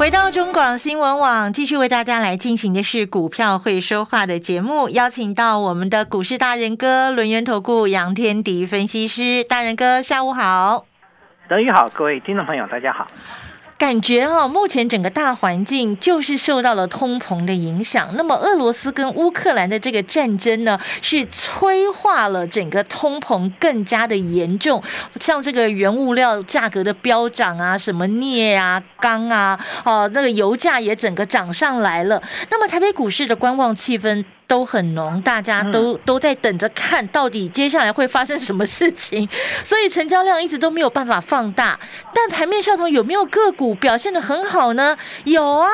回到中广新闻网，继续为大家来进行的是股票会说话的节目，邀请到我们的股市大人哥轮源投顾杨天迪分析师，大人哥下午好，德宇好，各位听众朋友大家好。感觉哈，目前整个大环境就是受到了通膨的影响。那么，俄罗斯跟乌克兰的这个战争呢，是催化了整个通膨更加的严重。像这个原物料价格的飙涨啊，什么镍啊、钢啊，哦，那个油价也整个涨上来了。那么，台北股市的观望气氛。都很浓，大家都都在等着看到底接下来会发生什么事情，所以成交量一直都没有办法放大。但盘面上头有没有个股表现的很好呢？有啊，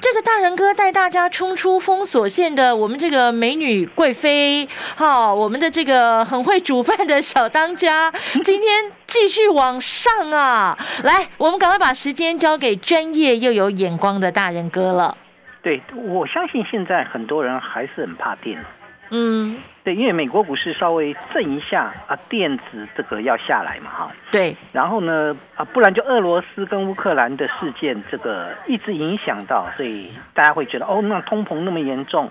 这个大人哥带大家冲出封锁线的我们这个美女贵妃，好，我们的这个很会煮饭的小当家，今天继续往上啊！来，我们赶快把时间交给专业又有眼光的大人哥了。对，我相信现在很多人还是很怕电。嗯，对，因为美国股市稍微震一下啊，电子这个要下来嘛，哈。对。然后呢，啊，不然就俄罗斯跟乌克兰的事件，这个一直影响到，所以大家会觉得，哦，那通膨那么严重，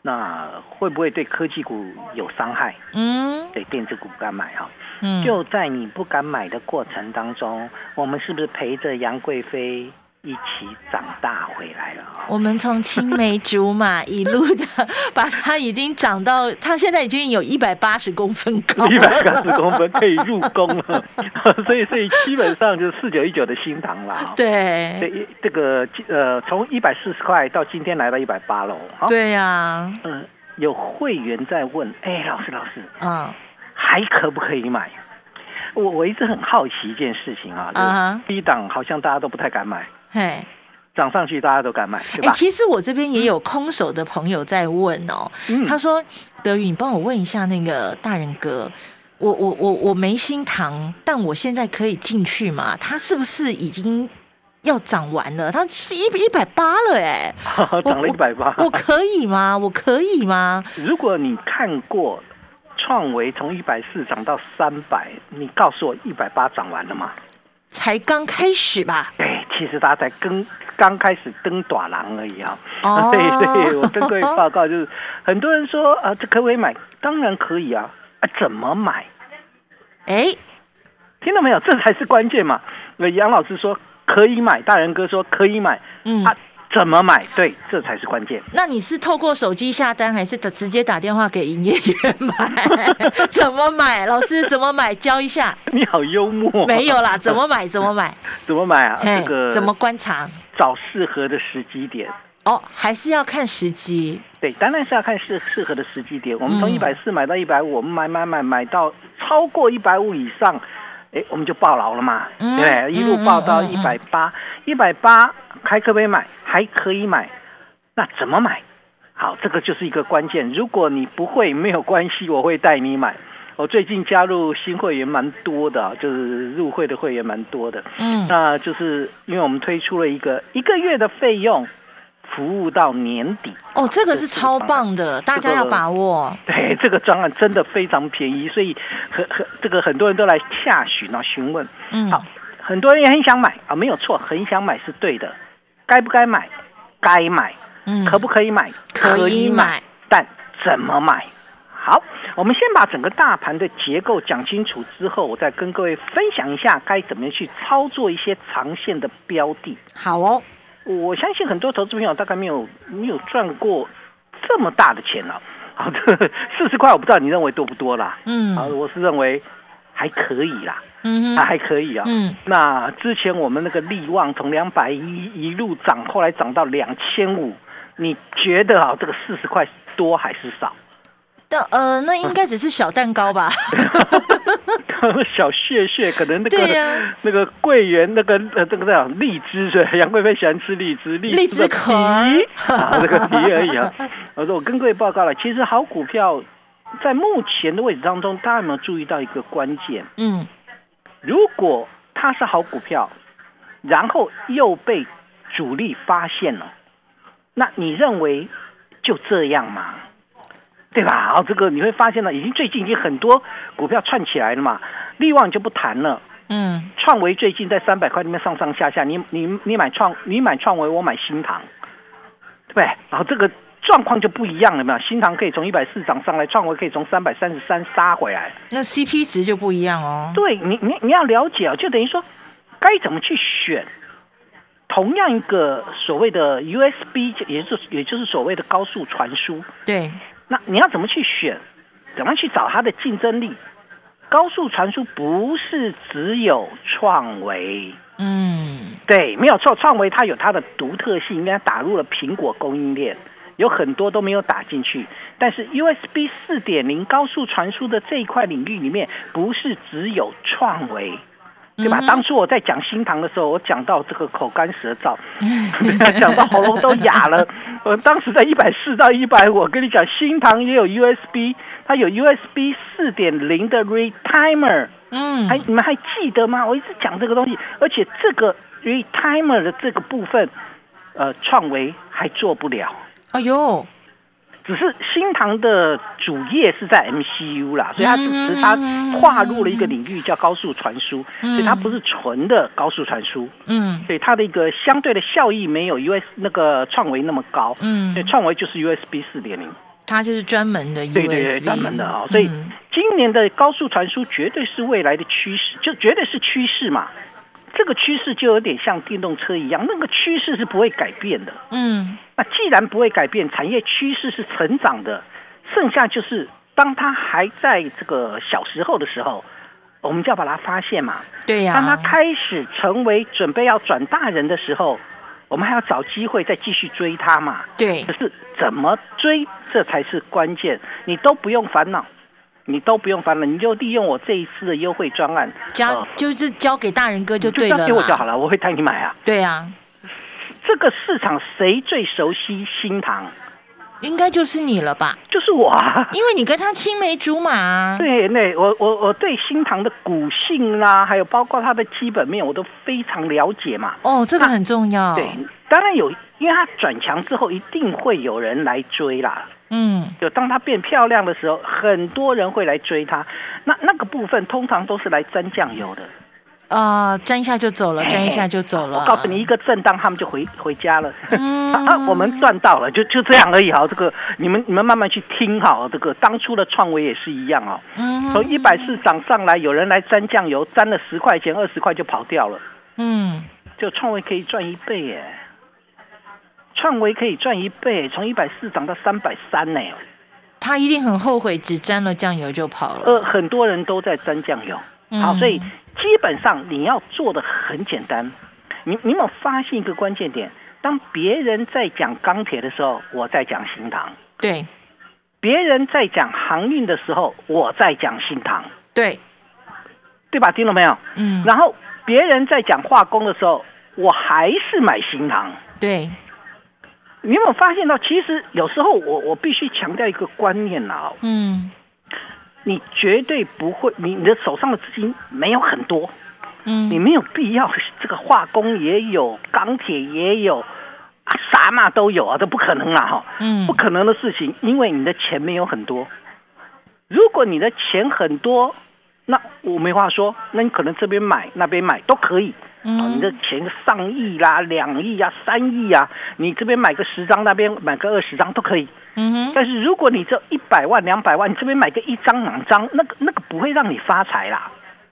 那会不会对科技股有伤害？嗯。对，电子股不敢买哈。嗯。就在你不敢买的过程当中，我们是不是陪着杨贵妃？一起长大回来了我们从青梅竹马 一路的把它已经长到，它现在已经有一百八十公分高，一百八十公分可以入宫了。所以，所以基本上就是四九一九的新塘了。对，这这个呃，从一百四十块到今天来到一百八了。对呀，嗯，有会员在问，哎，老师，老师，嗯，还可不可以买？我我一直很好奇一件事情啊，就是低档好像大家都不太敢买。嘿，涨上去大家都敢买，对吧？其实我这边也有空手的朋友在问哦，他说：“德宇，你帮我问一下那个大人哥，我我我我没心糖，但我现在可以进去吗？他是不是已经要涨完了？他是一一百八了，哎，涨了一百八，我可以吗？我可以吗？如果你看过创维从一百四涨到三百，你告诉我一百八涨完了吗？才刚开始吧？对。”其实他才跟刚开始登短廊而已啊，所以所以我跟各位报告就是，很多人说啊，这可不可以买？当然可以啊，啊，怎么买？哎，听到没有？这才是关键嘛。那杨老师说可以买，大人哥说可以买，嗯。怎么买？对，这才是关键。那你是透过手机下单，还是直接打电话给营业员买？怎么买？老师怎么买？教一下。你好幽默。没有啦，怎么买？怎么买？怎么买啊？这个怎么观察？找适合的时机点。哦，还是要看时机。对，当然是要看适适合的时机点。我们从一百四买到一百五，我们买买买买到超过一百五以上，哎，我们就爆牢了嘛，对不对？一路爆到一百八，一百八还可不可以买？还可以买，那怎么买？好，这个就是一个关键。如果你不会，没有关系，我会带你买。我最近加入新会员蛮多的，就是入会的会员蛮多的。嗯，那就是因为我们推出了一个一个月的费用，服务到年底。哦，这个是超棒的，大家要把握。对，这个专案真的非常便宜，所以很很这个很多人都来下询啊询问。嗯，好，很多人也很想买啊，没有错，很想买是对的。该不该买？该买。嗯，可不可以买？可以买，但怎么买？好，我们先把整个大盘的结构讲清楚之后，我再跟各位分享一下该怎么样去操作一些长线的标的。好哦，我相信很多投资朋友大概没有没有赚过这么大的钱了。好的，四十块我不知道你认为多不多啦？嗯，啊，我是认为还可以啦。嗯，还可以啊。嗯，那之前我们那个利旺从两百一一路涨，后来涨到两千五，你觉得啊，这个四十块多还是少？但呃，那应该只是小蛋糕吧？小屑屑，可能那个那个桂圆那个呃这个叫荔枝是吧 杨贵妃喜欢吃荔枝，荔枝的啊，这个皮而已啊。我说我跟各位报告了，其实好股票在目前的位置当中，大家有没有注意到一个关键？嗯，如果它是好股票，然后又被主力发现了，那你认为就这样吗？对吧？然后这个你会发现呢，已经最近已经很多股票串起来了嘛，利旺就不谈了。嗯，创维最近在三百块里面上上下下，你你你买创你买创维，我买新塘，对不对？然后这个状况就不一样了嘛，新塘可以从一百四涨上来，创维可以从三百三十三杀回来。那 CP 值就不一样哦。对你，你你要了解啊，就等于说该怎么去选。同样一个所谓的 USB，也就是也就是所谓的高速传输，对，那你要怎么去选？怎么去找它的竞争力？高速传输不是只有创维，嗯，对，没有错，创维它有它的独特性，应该打入了苹果供应链，有很多都没有打进去。但是 USB 四点零高速传输的这一块领域里面，不是只有创维。对吧？嗯当初我在讲新塘的时候，我讲到这个口干舌燥，讲到喉咙都哑了。我当时在一百四到一百五，我跟你讲，新塘也有 USB，它有 USB 四点零的 retimer，嗯，还你们还记得吗？我一直讲这个东西，而且这个 retimer 的这个部分，呃，创维还做不了。哎呦，只是新塘的主业是在 MCU 啦，所以它只嗯是它跨入了一个领域叫高速传输，所以它不是纯的高速传输，嗯。所以它的一个相对的效益没有 US 那个创维那么高，嗯。所以，创维就是 USB 四点零，它就是专门的对对对，专门的啊、所以嗯。今年的高速传输绝对是未来的趋势，就绝对是趋势嘛。这个趋势就有点像电动车一样，那个趋势是不会改变的。嗯那既然不会改变，产业趋势是成长的，剩下就是当它还在这个小时候的时候，我们就要把它发现嘛。对呀、当它开始成为准备要转大人的时候，我们还要找机会再继续追它嘛。对可，是怎么追，这才是关键。你都不用烦恼，你都不用烦了，你就利用我这一次的优惠专案，交、呃就是交给大人哥就对了交给我就好了，我会带你买啊。对啊、这个市场谁最熟悉新塘？应该就是你了吧？就是我啊。因为你跟他青梅竹马啊。对，那我我我对新塘的股性啦，还有包括它的基本面，我都非常了解嘛。哦，这个很重要。对，当然有，因为它转强之后，一定会有人来追啦。嗯，就当它变漂亮的时候，很多人会来追它。那那个部分通常都是来沾酱油的，啊、沾一下就走了，沾一下就走了。我告诉你，一个震荡，他们就回回家了。嗯 啊，我们赚到了，就就这样而已哈。这个你们你们慢慢去听哈。这个当初的创维也是一样哦。嗯从一百四涨上来，有人来沾酱油，沾了十块钱、二十块就跑掉了。嗯，就创维可以赚一倍耶，创维可以赚一倍，从一百四涨到三百三呢。他一定很后悔，只沾了酱油就跑了。呃，很多人都在沾酱油。好，嗯所以基本上你要做的很简单。你你有没有发现一个关键点？当别人在讲钢铁的时候，我在讲新塘；对别人在讲航运的时候，我在讲新塘，对，对吧？听到没有？嗯，然后别人在讲化工的时候，我还是买新塘。对，你有没有发现到，其实有时候我我必须强调一个观念啊，嗯。你绝对不会，你你的手上的资金没有很多，嗯。你嗯，没有必要这个化工也有，钢铁也有，啊啥嘛都有啊，这不可能啦哈，嗯。不可能的事情，因为你的钱没有很多。如果你的钱很多，那我没话说，那你可能这边买那边买都可以。啊，你的嗯钱上亿啦、两亿啊、三亿啊，你这边买个十张，那边买个二十张都可以。嗯哼，但是如果你这一百万、两百万，你这边买个一张、两张，那个那个不会让你发财啦。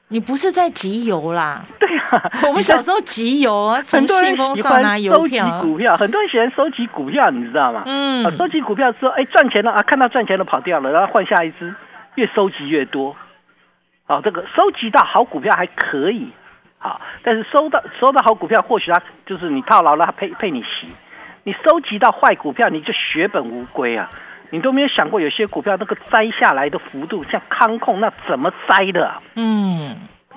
你不是在集邮啦？对啊，我们小时候集邮啊，从很多人信封喜欢上拿邮收集票。股票，很多人喜欢收集股票，你知道吗？嗯啊，收集股票之后，哎，赚钱了啊，看到赚钱了跑掉了，然后换下一只，越收集越多。哦，这个收集到好股票还可以，好，但是收到收到好股票，或许它就是你套牢了，它配配你息；你收集到坏股票，你就血本无归啊。你都没有想过，有些股票那个摘下来的幅度，像康控那怎么摘的？嗯，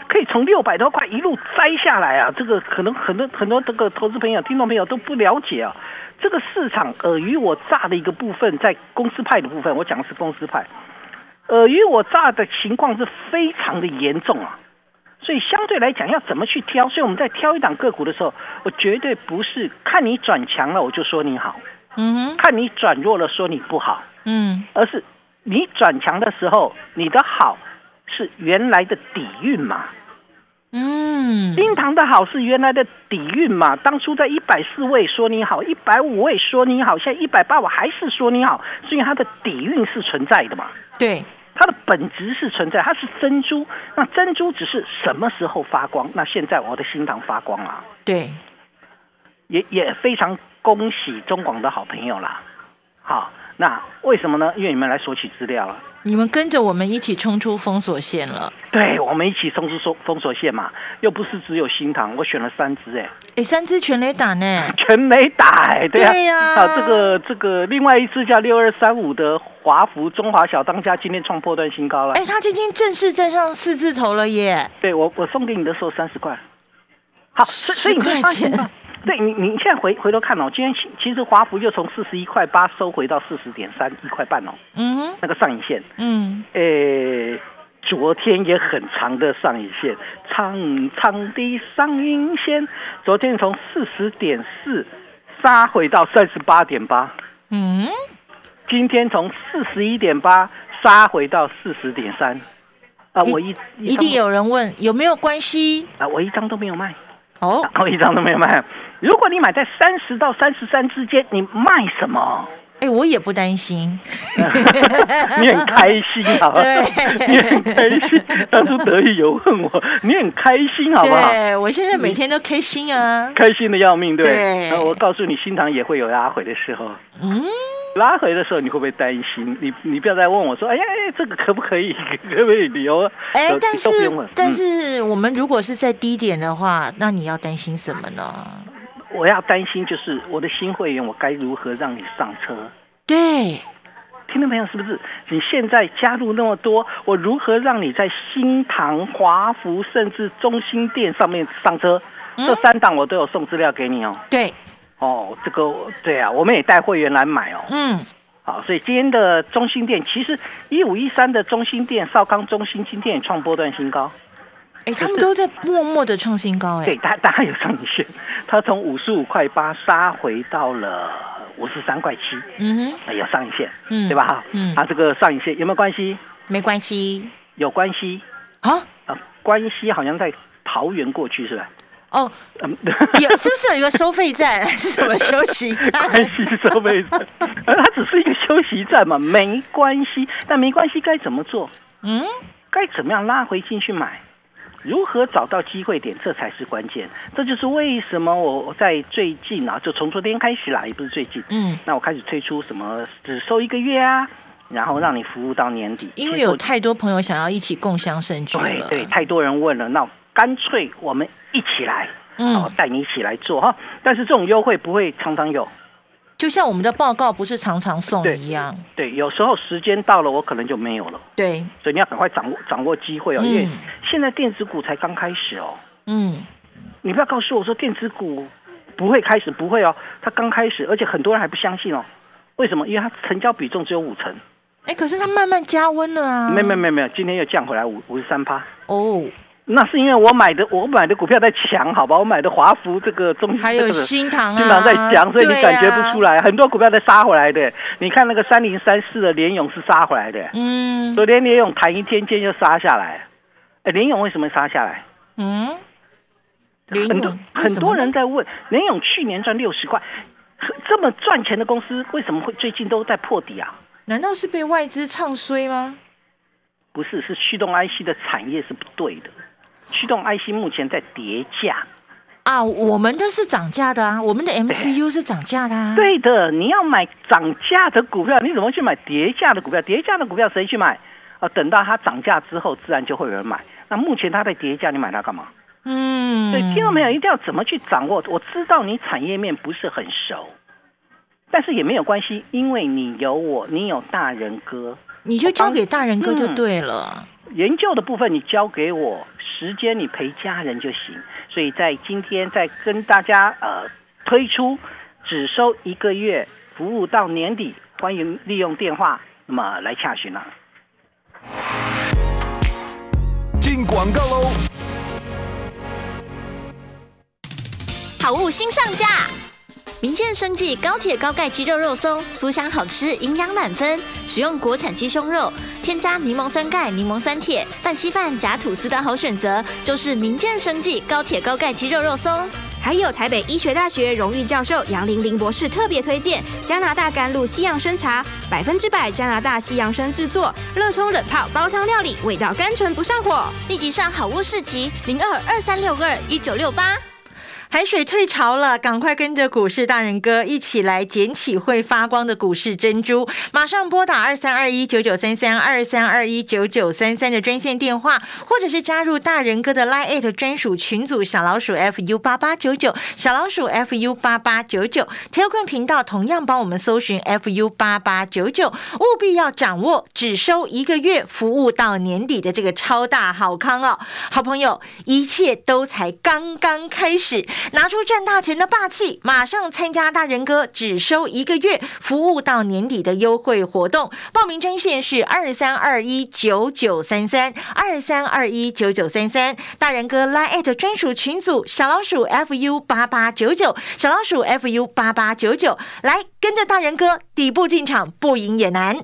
可以从六百多块一路摘下来啊！这个可能很多很多这个投资朋友、听众朋友都不了解啊。这个市场尔虞我诈的一个部分，在公司派的部分，我讲的是公司派，尔虞我诈的情况是非常的严重啊。所以相对来讲，要怎么去挑？所以我们在挑一档个股的时候，我绝对不是看你转强了我就说你好。嗯，看你转弱了说你不好，嗯，而是你转强的时候，你的好是原来的底蕴嘛，嗯，新塘的好是原来的底蕴嘛。当初在一百四位说你好，一百五位说你好，现在一百八我还是说你好，是因为它的底蕴是存在的嘛？对，它的本质是存在，它是珍珠。那珍珠只是什么时候发光？那现在我的新塘发光了，对，也也非常。恭喜中广的好朋友啦！好，那为什么呢？因为你们来索取资料了，你们跟着我们一起冲出封锁线了。对，我们一起冲出封封锁线嘛，又不是只有新塘，我选了三只哎，哎，三只全雷打呢？全雷打哎，对呀。好，这个这个，另外一只叫六二三五的华福中华小当家，今天创破断新高了。哎，他今天正式站上四字头了耶！对我，我送给你的时候三十块，好，十块钱。对你，你现在回回头看哦，今天其实华孚又从四十一块八收回到四十点三一块半哦，嗯，那个上影线，嗯，诶，昨天也很长的上影线，长长的上影线，昨天从四十点四杀回到三十八点八，嗯，今天从四十一点八杀回到四十点三，啊，我一一定有人问有没有关系？啊，我一张都没有卖。哦，一张都没有卖。如果你买在三十到三十三之间，你卖什么？哎，我也不担心，你很开心，好吧？你很开心。当初得意有恨我，你很开心，好不好？对我现在每天都开心啊，开心的要命，对。我告诉你，心塘也会有拉回的时候。嗯。拉回的时候，你会不会担心？你你不要再问我说：“哎呀，这个可不可以？可不可以留？”哎，但是但是我们如果是在低点的话，那你要担心什么呢？我要担心就是我的新会员，我该如何让你上车？对，听到没有？是不是？你现在加入那么多，我如何让你在新塘、华福甚至中心店上面上车？这三档我都有送资料给你哦。对。哦，这个对啊，我们也带会员来买哦。嗯，好，所以今天的中心店，其实一五一三的中心店、少康中心今天也创波段新高。哎，他们都在默默的创新高哎。对，它它有上影线，它从五十五块八杀回到了五十三块七。嗯哼，有上影线，嗯，对吧？哈，嗯，它这个上影线有没有关系？没关系，有关系啊啊，关系好像在桃园过去是吧？哦，有是不是有一个收费站？是什么休息站？关系收费站，它只是一个休息站嘛，没关系。但没关系，该怎么做？嗯，该怎么样拉回进去买？如何找到机会点？这才是关键。这就是为什么我在最近啊，就从昨天开始啦，也不是最近。嗯，那我开始推出什么只收一个月啊，然后让你服务到年底。因为有太多朋友想要一起共享盛举了，对，太多人问了，那。干脆我们一起来，嗯，带你一起来做哈。但是这种优惠不会常常有，就像我们的报告不是常常送一样。对，有时候时间到了，我可能就没有了。对，所以你要赶快掌握掌握机会哦，因为现在电子股才刚开始哦。嗯，你不要告诉我说电子股不会开始，不会哦，它刚开始，而且很多人还不相信哦。为什么？因为它成交比重只有五成。哎，可是它慢慢加温了啊。没有没有没有，今天又降回来五五十三趴。哦。那是因为我买的，我买的股票在强，好吧？我买的华福这个中还有新塘啊，新塘在强，所以你感觉不出来。很多股票在杀回来的，你看那个三零三四的联勇是杀回来的，嗯，昨天联勇弹一天，天就杀下来。哎，联勇为什么杀下来？嗯，很多很多人在问，联勇去年赚六十块，这么赚钱的公司，为什么会最近都在破底啊？难道是被外资唱衰吗？不是，是驱动 IC 的产业是不对的。驱动 IC 目前在跌价啊，我们的是涨价的啊，我们的 MCU 是涨价的啊。对的，你要买涨价的股票，你怎么去买跌价的股票？跌价的股票谁去买？啊，等到它涨价之后，自然就会有人买。那目前它在跌价，你买它干嘛？嗯，对，听到没有？一定要怎么去掌握？我知道你产业面不是很熟，但是也没有关系，因为你有我，你有大人哥，你就交给大人哥就对了。研究的部分你交给我，时间你陪家人就行。所以在今天在跟大家呃推出只收一个月服务到年底，欢迎利用电话那么来洽询了。进广告喽！好物新上架，民健生技高铁高钙鸡肉肉松，酥香好吃，营养满分。使用国产鸡胸肉，添加柠檬酸钙、柠檬酸铁，拌稀饭夹吐司的好选择，就是民健生技高铁高钙鸡肉肉松。还有台北医学大学荣誉教授杨玲玲博士特别推荐加拿大甘露西洋参茶，百分之百加拿大西洋参制作，热冲冷泡煲汤料理，味道甘醇不上火。立即上好物市集零二二三六二一九六八。海水退潮了，赶快跟着股市大人哥一起来捡起会发光的股市珍珠！马上拨打二三二一九九三三二三二一九九三三的专线电话，或者是加入大人哥的 Line 专属群组小老鼠 fu 八八九九小老鼠 fu 八八九九 Telegram 频道同样帮我们搜寻 fu 八八九九，务必要掌握只收一个月服务到年底的这个超大好康哦！好朋友，一切都才刚刚开始。拿出赚大钱的霸气，马上参加大人哥只收一个月服务到年底的优惠活动。报名专线是二三二一九九三三二三二一九九三三。大人哥拉 at 专属群组小老鼠 fu 八八九九小老鼠 fu 八八九九，来跟着大人哥底部进场，不赢也难。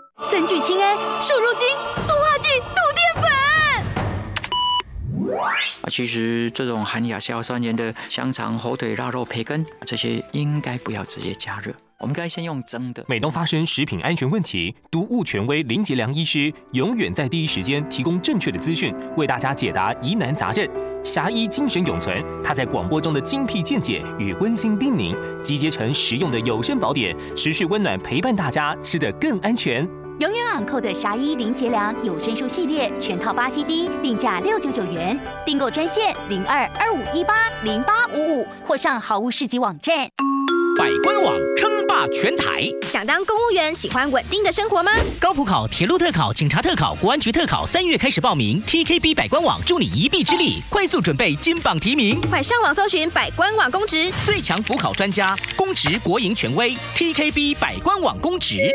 三聚氰胺、瘦肉精、塑化剂、杜淀粉。啊，其实这种含亚硝酸盐的香肠、火腿、腊肉、培根，这些应该不要直接加热，我们该先用蒸的。每当发生食品安全问题，毒物权威林杰良医师永远在第一时间提供正确的资讯，为大家解答疑难杂症。侠医精神永存，他在广播中的精辟见解与温馨叮咛，集结成实用的有声宝典，持续温暖陪伴大家，吃得更安全。永远昂扣的侠医林杰良有声书系列全套八 CD，定价六九九元，订购专线零二二五一八零八五五，或上好物市集网站。百官网称霸全台，想当公务员，喜欢稳定的生活吗？高普考、铁路特考、警察特考、国安局特考，三月开始报名。TKB 百官网助你一臂之力，快速准备金榜题名。快上网搜寻百官网公职，最强辅考专家，公职国营权威，TKB 百官网公职。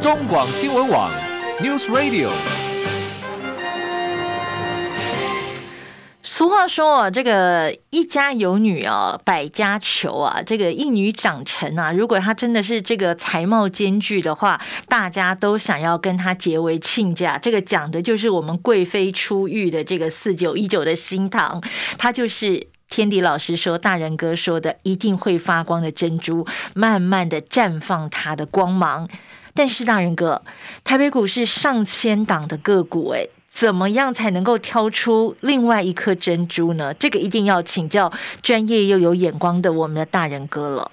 中广新闻网，News Radio。俗话说啊，这个一家有女啊，百家求啊，这个一女长成啊，如果她真的是这个才貌兼具的话，大家都想要跟她结为亲家。这个讲的就是我们贵妃出浴的这个四九一九的新堂，她就是天迪老师说，大人哥说的，一定会发光的珍珠，慢慢的绽放它的光芒。但是大人哥，台北股市上千档的个股，哎，怎么样才能够挑出另外一颗珍珠呢？这个一定要请教专业又有眼光的我们的大人哥了。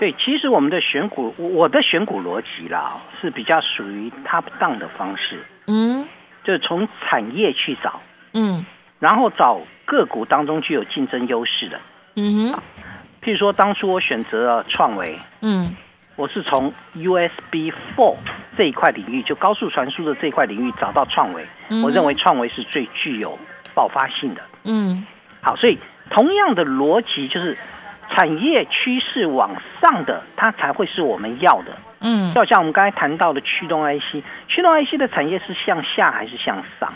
对，其实我们的选股，我的选股逻辑啦，是比较属于 top down 的方式，嗯就是从产业去找，嗯然后找个股当中具有竞争优势的。嗯哼譬如说，当初我选择了创维，嗯我是从 USB Four 这一块领域，就高速传输的这一块领域找到创维。嗯我认为创维是最具有爆发性的。嗯好，所以同样的逻辑就是，产业趋势往上的，它才会是我们要的。嗯就好像我们刚才谈到的驱动 IC，驱动 IC 的产业是向下还是向上？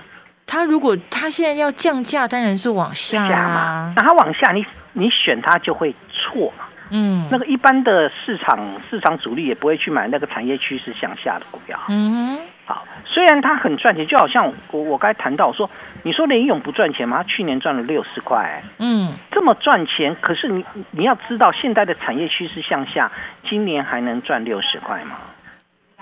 它如果它现在要降价，当然是往下下嘛啊。那它往下，你你选它就会错嘛。嗯那个一般的市场市场主力也不会去买那个产业趋势向下的股票。嗯好，虽然它很赚钱，就好像我我刚才谈到说，你说联勇不赚钱吗？它去年赚了六十块，嗯，这么赚钱，可是你你要知道，现在的产业趋势向下，今年还能赚六十块吗？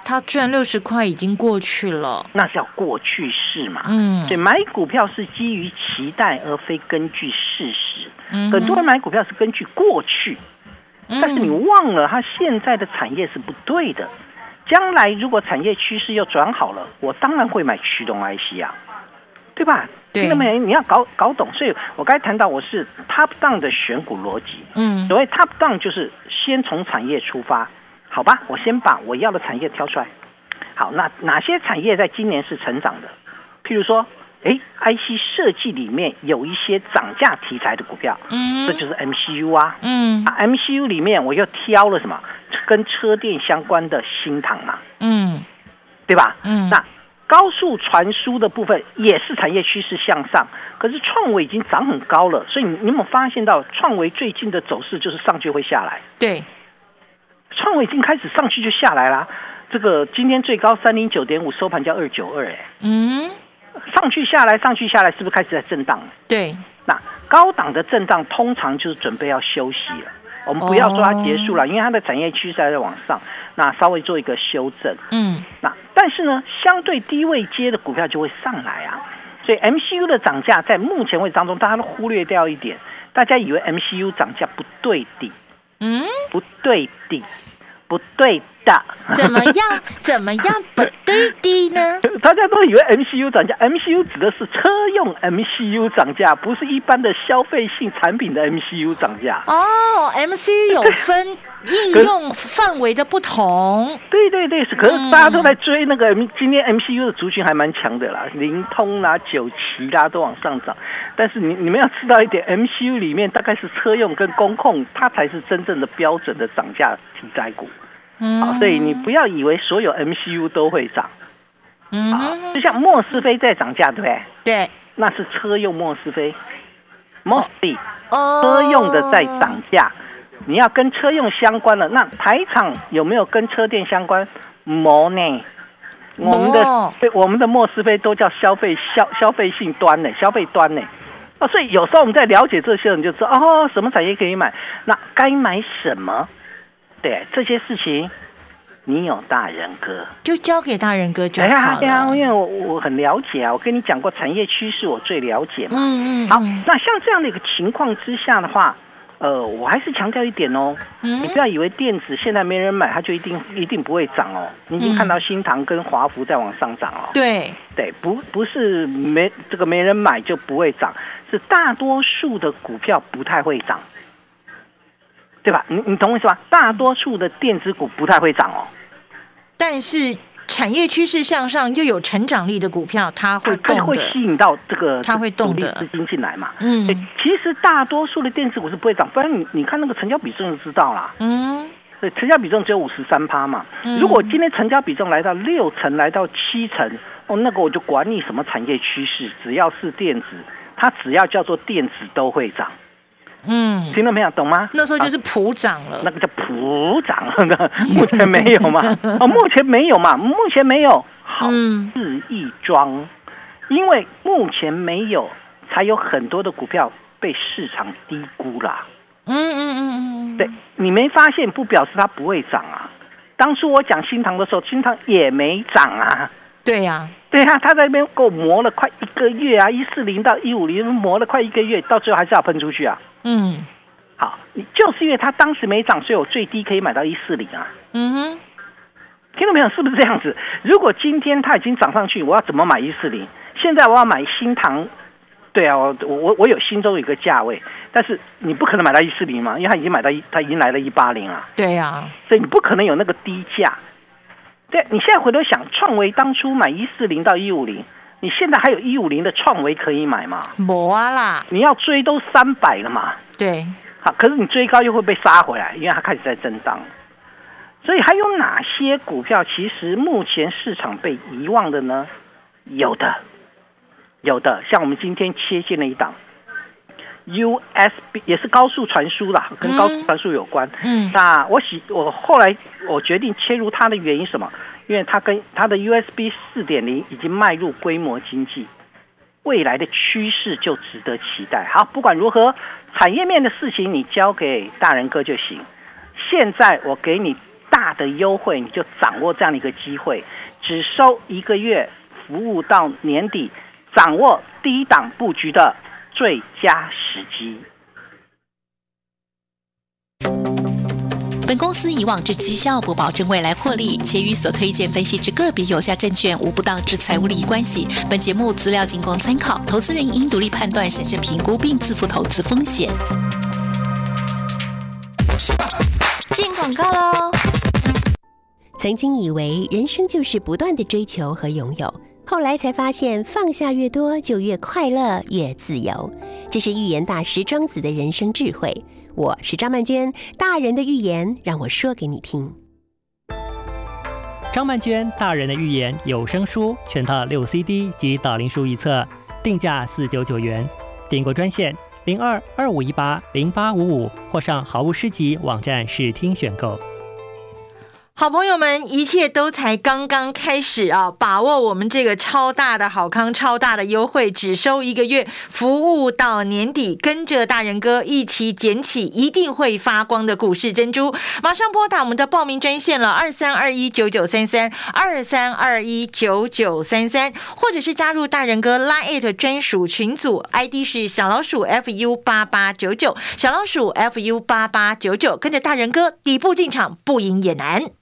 它赚六十块已经过去了，那是要过去式嘛。嗯所以买股票是基于期待，而非根据事实。嗯很多人买股票是根据过去，但是你忘了，它现在的产业是不对的。将来如果产业趋势又转好了，我当然会买驱动 IC 啊，对吧？听到没有？你要搞搞懂。所以我刚才谈到我是 top down 的选股逻辑。嗯所谓 top down 就是先从产业出发，好吧？我先把我要的产业挑出来。好，那哪些产业在今年是成长的？譬如说，哎，IC 设计里面有一些涨价题材的股票，嗯这就是 MCU 啊。嗯啊，MCU 里面我又挑了什么？跟车电相关的新唐嘛，嗯对吧？嗯那高速传输的部分也是产业趋势向上，可是创维已经涨很高了，所以你你有没有发现到创维最近的走势就是上去会下来？对，创维已经开始上去就下来啦。这个今天最高三零九点五，收盘叫二九二，哎，嗯上去下来，上去下来，是不是开始在震荡？对，那高档的震荡通常就是准备要休息了。我们不要说它结束了，因为它的产业趋势还在往上，那稍微做一个修正。嗯那但是呢，相对低位接的股票就会上来啊。所以 MCU 的涨价在目前为止当中，大家都忽略掉一点，大家以为 MCU 涨价不对的，嗯，不对的，不对的。怎么样？怎么样不对的呢？大家都以为 MCU 涨价，MCU 指的是车用 MCU 涨价，不是一般的消费性产品的 MCU 涨价。哦，MCU 有分应用范围的不同，对 对对，是，可是大家都在追那个今天 MCU 的族群还蛮强的啦，灵通啦、九旗啦都往上涨。但是你你们要知道一点，MCU 里面大概是车用跟工控，它才是真正的标准的涨价题材股。好，嗯所以你不要以为所有 MCU 都会涨嗯啊，就像莫斯菲在涨价，对不对？对，那是车用莫斯菲 m o s f e 哦车用的在涨价，你要跟车用相关的，那台厂有没有跟车电相关？没呢。我们的对我们的莫斯菲都叫消费消消费性端呢，消费端呢。哦，所以有时候我们在了解这些，你就知道哦，什么产业可以买，那该买什么？对这些事情，你有大人哥。就交给大人哥就好哎呀，了。因为我我很了解啊，我跟你讲过产业趋势，我最了解嘛。嗯嗯，好嗯，那像这样的一个情况之下的话，呃，我还是强调一点哦，嗯你不要以为电子现在没人买，它就一定一定不会涨哦。你已经看到新塘跟华孚在往上涨哦。对，对，不不是没这个没人买就不会涨，是大多数的股票不太会涨，对吧？你你懂我意思吧？大多数的电子股不太会涨哦。但是产业趋势向上又有成长力的股票，它会它动的。会吸引到这个它会动的资金进来嘛？嗯对其实大多数的电子股是不会涨，不然你你看那个成交比重就知道啦。嗯对，成交比重只有五十三趴嘛。嗯如果今天成交比重来到六成，来到七成，哦，那个我就管你什么产业趋势，只要是电子，它只要叫做电子都会涨。嗯，听到没有？懂吗？那时候就是普涨了。那个叫普涨的，目前没有嘛？哦，目前没有嘛？目前没有，好嗯事一桩，因为目前没有，才有很多的股票被市场低估啦。嗯嗯嗯嗯，对你没发现，不表示它不会涨啊。当初我讲新塘的时候，新塘也没涨啊。对呀，对啊，他在那边给我磨了快一个月啊，一四零到一五零磨了快一个月，到最后还是要喷出去啊。嗯好，你就是因为他当时没涨，所以我最低可以买到一四零啊。嗯哼，听到没有？是不是这样子？如果今天它已经涨上去，我要怎么买一四零？现在我要买新塘，对啊，我我我有心中有一个价位，但是你不可能买到一四零嘛，因为它已经买到一，它已经来了一八零了，对呀，所以你不可能有那个低价。对，你现在回头想，创维当初买一四零到一五零，你现在还有一五零的创维可以买吗？没啊啦，你要追都三百了嘛，对，好，可是你追高又会被杀回来，因为它开始在震荡。所以还有哪些股票其实目前市场被遗忘的呢？有的，有的，像我们今天切进了一档 USB，也是高速传输啦，跟高速传输有关。嗯那我喜我后来我决定切入它的原因是什么？因为它跟它的 USB 四点零已经迈入规模经济，未来的趋势就值得期待。好，不管如何，产业面的事情你交给大人哥就行。现在我给你大的优惠，你就掌握这样的一个机会，只收一个月，服务到年底，掌握低档布局的最佳时机。本公司以往之绩效不保证未来获利，且与所推荐分析之个别有价证券无不当之财务利益关系。本节目资料仅供参考，投资人应独立判断、审慎评估并自负投资风险。进广告喽！曾经以为人生就是不断的追求和拥有，后来才发现放下越多就越快乐、越自由。这是预言大师庄子的人生智慧。我是张曼娟，大人的预言让我说给你听。张曼娟大人的预言有声书全套六 CD 及导灵书一册，定价四九九元。订购专线零二二五一八零八五五，或上好物诗集网站试听选购。好朋友们，一切都才刚刚开始啊！把握我们这个超大的好康、超大的优惠，只收一个月，服务到年底，跟着大人哥一起捡起一定会发光的股市珍珠。马上拨打我们的报名专线了，二三二一九九三三二三二一九九三三，或者是加入大人哥 Line 专属群组，ID 是小老鼠 fu 八八九九，小老鼠 fu 八八九九，跟着大人哥底部进场，不赢也难。